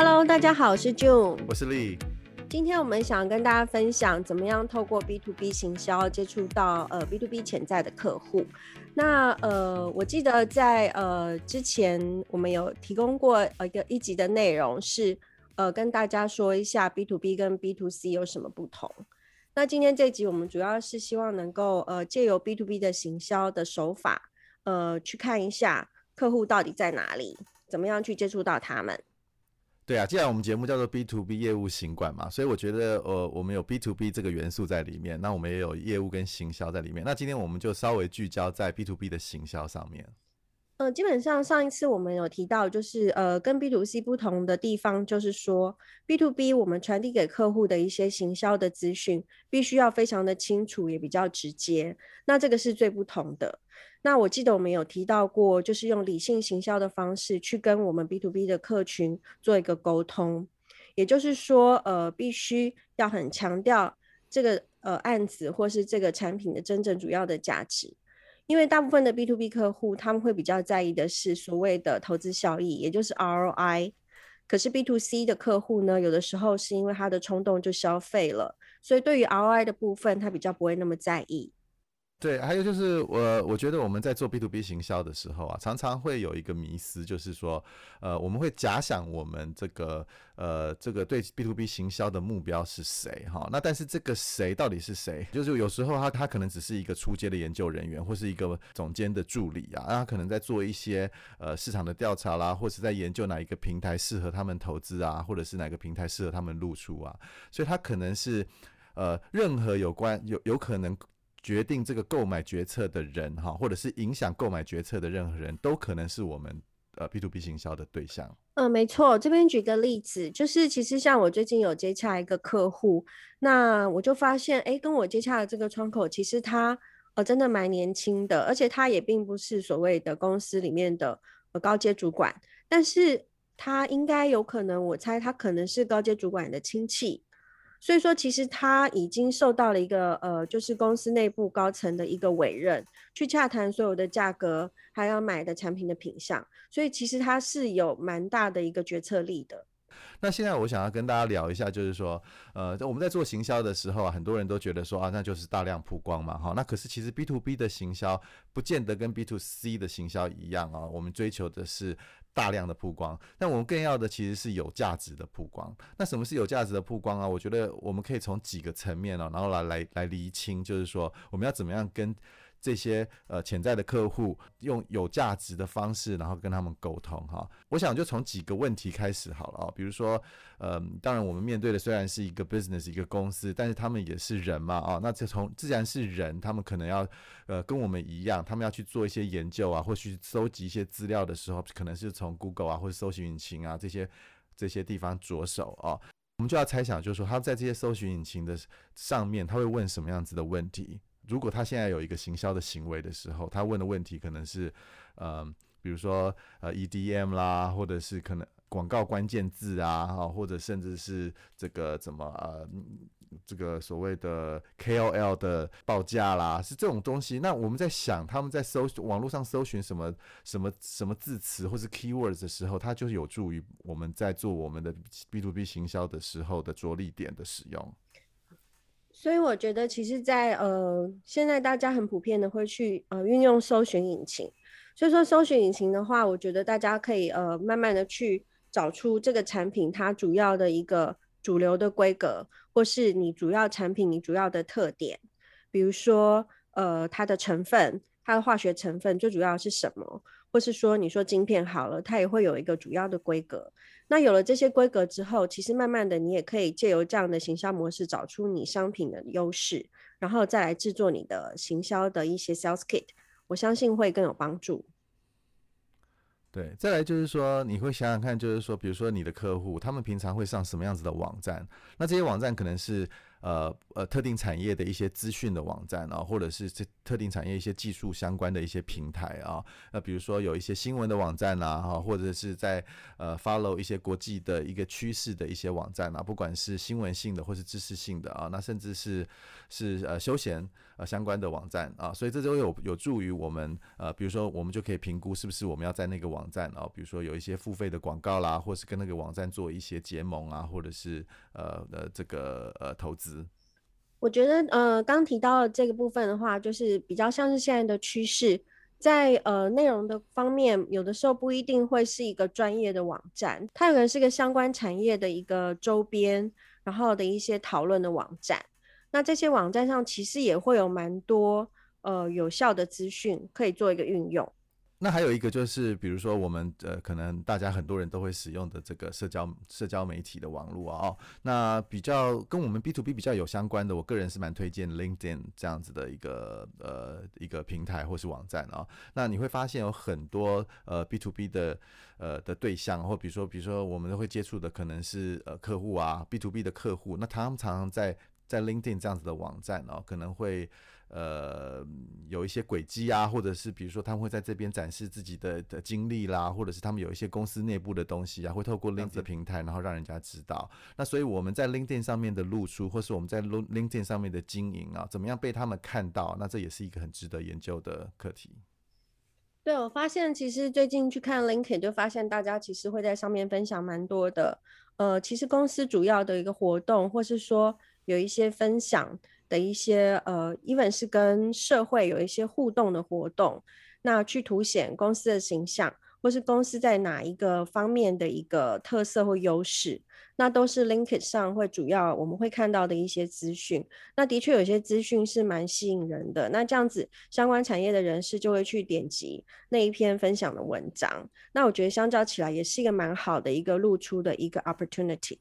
Hello，大家好，我是 June，我是 Lee。今天我们想跟大家分享，怎么样透过 B to B 行销接触到呃 B to B 潜在的客户。那呃，我记得在呃之前我们有提供过呃一个一集的内容是，是呃跟大家说一下 B to B 跟 B to C 有什么不同。那今天这集我们主要是希望能够呃借由 B to B 的行销的手法，呃去看一下客户到底在哪里，怎么样去接触到他们。对啊，既然我们节目叫做 B to B 业务行管嘛，所以我觉得呃，我们有 B to B 这个元素在里面，那我们也有业务跟行销在里面。那今天我们就稍微聚焦在 B to B 的行销上面。呃，基本上上一次我们有提到，就是呃，跟 B to C 不同的地方，就是说 B to B 我们传递给客户的一些行销的资讯，必须要非常的清楚，也比较直接。那这个是最不同的。那我记得我们有提到过，就是用理性行销的方式去跟我们 B to B 的客群做一个沟通，也就是说，呃，必须要很强调这个呃案子或是这个产品的真正主要的价值，因为大部分的 B to B 客户他们会比较在意的是所谓的投资效益，也就是 ROI。可是 B to C 的客户呢，有的时候是因为他的冲动就消费了，所以对于 ROI 的部分，他比较不会那么在意。对，还有就是我我觉得我们在做 B to B 行销的时候啊，常常会有一个迷思，就是说，呃，我们会假想我们这个呃这个对 B to B 行销的目标是谁哈？那但是这个谁到底是谁？就是有时候他他可能只是一个初阶的研究人员，或是一个总监的助理啊，那他可能在做一些呃市场的调查啦，或是在研究哪一个平台适合他们投资啊，或者是哪个平台适合他们露出啊，所以他可能是呃任何有关有有可能。决定这个购买决策的人哈，或者是影响购买决策的任何人都可能是我们呃 B to B 行销的对象。嗯，没错。这边举个例子，就是其实像我最近有接洽一个客户，那我就发现，哎，跟我接洽的这个窗口，其实他呃真的蛮年轻的，而且他也并不是所谓的公司里面的呃高阶主管，但是他应该有可能，我猜他可能是高阶主管的亲戚。所以说，其实他已经受到了一个呃，就是公司内部高层的一个委任，去洽谈所有的价格，还要买的产品的品相。所以其实他是有蛮大的一个决策力的。那现在我想要跟大家聊一下，就是说，呃，我们在做行销的时候啊，很多人都觉得说啊，那就是大量曝光嘛，哈。那可是其实 B to B 的行销不见得跟 B to C 的行销一样啊，我们追求的是。大量的曝光，但我们更要的其实是有价值的曝光。那什么是有价值的曝光啊？我觉得我们可以从几个层面啊，然后来来来厘清，就是说我们要怎么样跟。这些呃潜在的客户用有价值的方式，然后跟他们沟通哈。我想就从几个问题开始好了啊，比如说，呃，当然我们面对的虽然是一个 business 一个公司，但是他们也是人嘛啊。那这从自然是人，他们可能要呃跟我们一样，他们要去做一些研究啊，或去搜集一些资料的时候，可能是从 Google 啊或者搜寻引擎啊这些这些地方着手啊。我们就要猜想，就是说他在这些搜寻引擎的上面，他会问什么样子的问题？如果他现在有一个行销的行为的时候，他问的问题可能是，呃，比如说呃 EDM 啦，或者是可能广告关键字啊，哈，或者甚至是这个怎么呃，这个所谓的 KOL 的报价啦，是这种东西。那我们在想，他们在搜网络上搜寻什么什么什么字词或是 keywords 的时候，它就是有助于我们在做我们的 B to B 行销的时候的着力点的使用。所以我觉得，其实在，呃，现在大家很普遍的会去呃运用搜寻引擎。所以说，搜寻引擎的话，我觉得大家可以呃慢慢的去找出这个产品它主要的一个主流的规格，或是你主要产品你主要的特点，比如说呃它的成分，它的化学成分最主要是什么，或是说你说晶片好了，它也会有一个主要的规格。那有了这些规格之后，其实慢慢的你也可以借由这样的行销模式，找出你商品的优势，然后再来制作你的行销的一些 sales kit，我相信会更有帮助。对，再来就是说，你会想想看，就是说，比如说你的客户，他们平常会上什么样子的网站？那这些网站可能是呃呃，特定产业的一些资讯的网站啊，或者是这特定产业一些技术相关的一些平台啊，那比如说有一些新闻的网站啊，哈，或者是在呃 follow 一些国际的一个趋势的一些网站啊，不管是新闻性的或是知识性的啊，那甚至是是呃休闲呃相关的网站啊，所以这都有有助于我们呃，比如说我们就可以评估是不是我们要在那个网站啊，比如说有一些付费的广告啦，或是跟那个网站做一些结盟啊，或者是呃呃这个呃投资。我觉得，呃，刚提到的这个部分的话，就是比较像是现在的趋势，在呃内容的方面，有的时候不一定会是一个专业的网站，它有可能是个相关产业的一个周边，然后的一些讨论的网站。那这些网站上其实也会有蛮多呃有效的资讯可以做一个运用。那还有一个就是，比如说我们呃，可能大家很多人都会使用的这个社交社交媒体的网络啊，哦，那比较跟我们 B to B 比较有相关的，我个人是蛮推荐 LinkedIn 这样子的一个呃一个平台或是网站啊，哦。那你会发现有很多呃 B to B 的呃的对象，或比如说比如说我们都会接触的可能是呃客户啊 B to B 的客户，那他们常常在在 LinkedIn 这样子的网站哦，可能会。呃，有一些轨迹啊，或者是比如说他们会在这边展示自己的的经历啦，或者是他们有一些公司内部的东西啊，会透过 LinkedIn 平台，然后让人家知道。那所以我们在 LinkedIn 上面的露出，或是我们在 LinkedIn 上面的经营啊，怎么样被他们看到？那这也是一个很值得研究的课题。对，我发现其实最近去看 LinkedIn，就发现大家其实会在上面分享蛮多的。呃，其实公司主要的一个活动，或是说有一些分享。的一些呃，even 是跟社会有一些互动的活动，那去凸显公司的形象，或是公司在哪一个方面的一个特色或优势，那都是 LinkedIn 上会主要我们会看到的一些资讯。那的确有些资讯是蛮吸引人的，那这样子相关产业的人士就会去点击那一篇分享的文章。那我觉得相较起来也是一个蛮好的一个露出的一个 opportunity。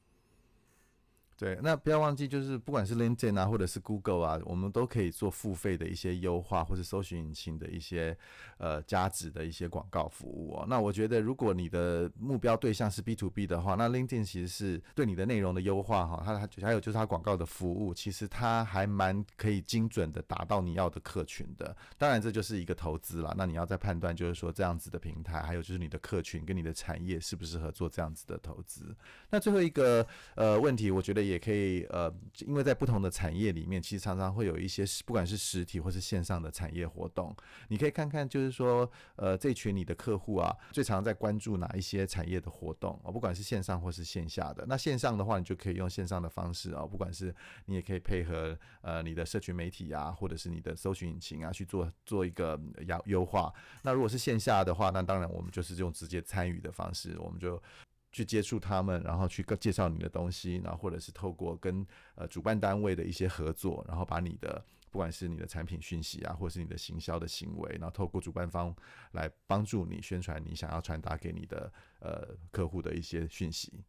对，那不要忘记，就是不管是 LinkedIn 啊，或者是 Google 啊，我们都可以做付费的一些优化，或者搜寻引擎的一些呃加值的一些广告服务哦。那我觉得，如果你的目标对象是 B to B 的话，那 LinkedIn 其实是对你的内容的优化哈，它它还有就是它广告的服务，其实它还蛮可以精准的达到你要的客群的。当然，这就是一个投资啦。那你要再判断，就是说这样子的平台，还有就是你的客群跟你的产业适不适合做这样子的投资。那最后一个呃问题，我觉得。也可以呃，因为在不同的产业里面，其实常常会有一些不管是实体或是线上的产业活动。你可以看看，就是说呃，这群你的客户啊，最常在关注哪一些产业的活动啊？不管是线上或是线下的。那线上的话，你就可以用线上的方式啊，不管是你也可以配合呃你的社群媒体啊，或者是你的搜寻引擎啊，去做做一个优优化。那如果是线下的话，那当然我们就是用直接参与的方式，我们就。去接触他们，然后去介绍你的东西，然后或者是透过跟呃主办单位的一些合作，然后把你的不管是你的产品讯息啊，或是你的行销的行为，然后透过主办方来帮助你宣传你想要传达给你的呃客户的一些讯息。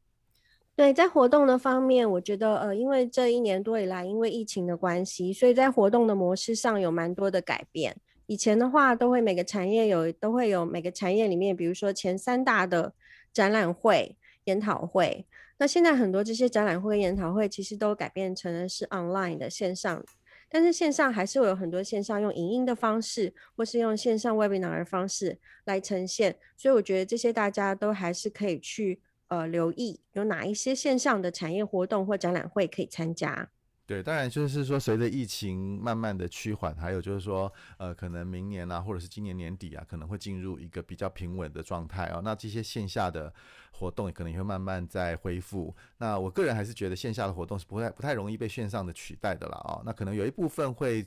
对，在活动的方面，我觉得呃，因为这一年多以来，因为疫情的关系，所以在活动的模式上有蛮多的改变。以前的话，都会每个产业有都会有每个产业里面，比如说前三大的。展览会、研讨会，那现在很多这些展览会、研讨会其实都改变成了是 online 的线上，但是线上还是会有很多线上用影音的方式，或是用线上 webinar 的方式来呈现，所以我觉得这些大家都还是可以去呃留意有哪一些线上的产业活动或展览会可以参加。对，当然就是说，随着疫情慢慢的趋缓，还有就是说，呃，可能明年啊，或者是今年年底啊，可能会进入一个比较平稳的状态哦。那这些线下的活动也可能也会慢慢在恢复。那我个人还是觉得线下的活动是不太不太容易被线上的取代的了啊、那可能有一部分会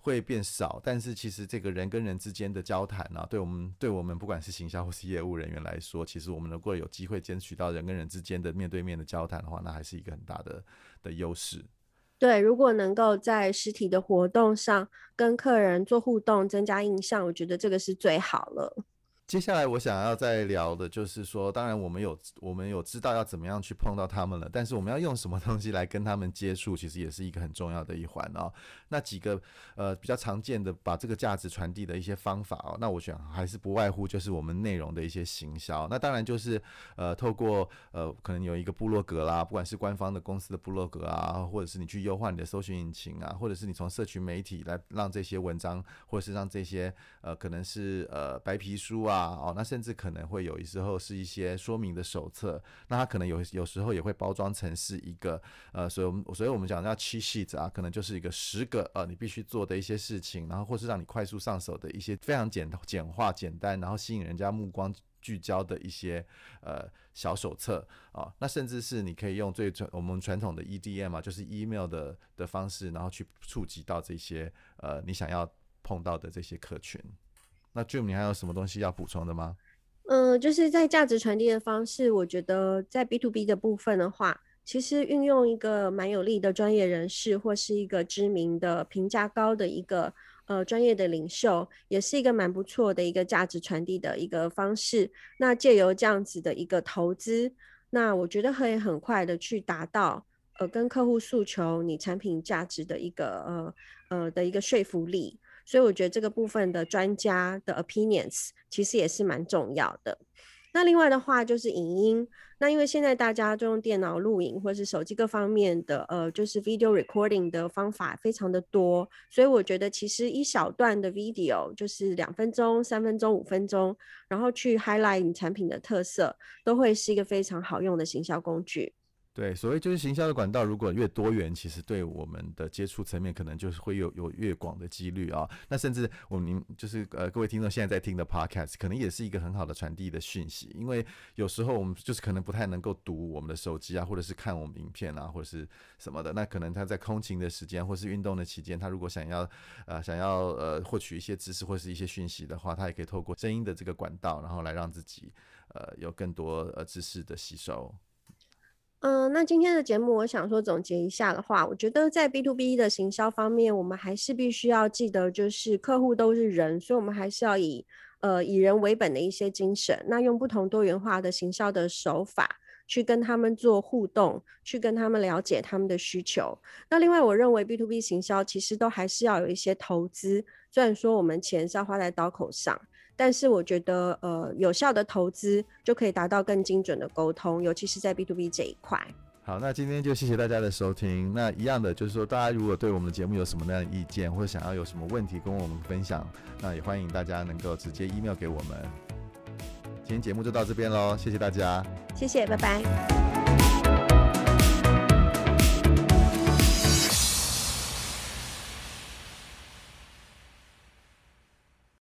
会变少，但是其实这个人跟人之间的交谈呢、对我们对我们不管是行销或是业务人员来说，其实我们如果有机会争取到人跟人之间的面对面的交谈的话，那还是一个很大的的优势。对，如果能够在实体的活动上跟客人做互动，增加印象，我觉得这个是最好了。接下来我想要再聊的就是说，当然我们有我们有知道要怎么样去碰到他们了，但是我们要用什么东西来跟他们接触，其实也是一个很重要的一环哦。那几个呃比较常见的把这个价值传递的一些方法哦，那我想还是不外乎就是我们内容的一些行销。那当然就是呃透过呃可能有一个部落格啦，不管是官方的公司的部落格啊，或者是你去优化你的搜寻引擎啊，或者是你从社群媒体来让这些文章，或者是让这些呃可能是呃白皮书啊，啊哦，那甚至可能会有时候是一些说明的手册，那它可能有有时候也会包装成是一个呃，所以我们所以我们讲叫 cheat sheet 啊，可能就是一个十个呃你必须做的一些事情，然后或是让你快速上手的一些非常简简化简单，然后吸引人家目光聚焦的一些呃小手册啊，那甚至是你可以用最传我们传统的 EDM 啊，就是 email 的的方式，然后去触及到这些呃你想要碰到的这些客群。那 Jim，你还有什么东西要补充的吗？嗯、就是在价值传递的方式，我觉得在 B to B 的部分的话，其实运用一个蛮有力的专业人士，或是一个知名的、评价高的一个呃专业的领袖，也是一个蛮不错的一个价值传递的一个方式。那借由这样子的一个投资，那我觉得可以很快的去达到呃跟客户诉求你产品价值的一个呃呃的一个说服力。所以我觉得这个部分的专家的 opinions 其实也是蛮重要的。那另外的话就是影音，那因为现在大家都用电脑录影或是手机各方面的呃，就是 video recording 的方法非常的多，所以我觉得其实一小段的 video 就是两分钟、三分钟、五分钟，然后去 highlight 你产品的特色，都会是一个非常好用的行销工具。对，所谓就是行销的管道，如果越多元，其实对我们的接触层面，可能就是会有有越广的几率啊。那甚至我们就是呃，各位听众现在在听的 podcast，可能也是一个很好的传递的讯息。因为有时候我们就是可能不太能够读我们的手机啊，或者是看我们影片啊，或者是什么的。那可能他在空勤的时间，或是运动的期间，他如果想要呃想要呃获取一些知识或是一些讯息的话，他也可以透过声音的这个管道，然后来让自己呃有更多呃知识的吸收。嗯、那今天的节目，我想说总结一下的话，我觉得在 B to B 的行销方面，我们还是必须要记得，就是客户都是人，所以我们还是要以呃以人为本的一些精神，那用不同多元化的行销的手法去跟他们做互动，去跟他们了解他们的需求。那另外，我认为 B to B 行销其实都还是要有一些投资，虽然说我们钱是要花在刀口上。但是我觉得，呃，有效的投资就可以达到更精准的沟通，尤其是在 B to B 这一块。好，那今天就谢谢大家的收听。那一样的就是说，大家如果对我们的节目有什么样的意见，或者想要有什么问题跟我们分享，那也欢迎大家能够直接 email 给我们。今天节目就到这边喽，谢谢大家，谢谢，拜拜。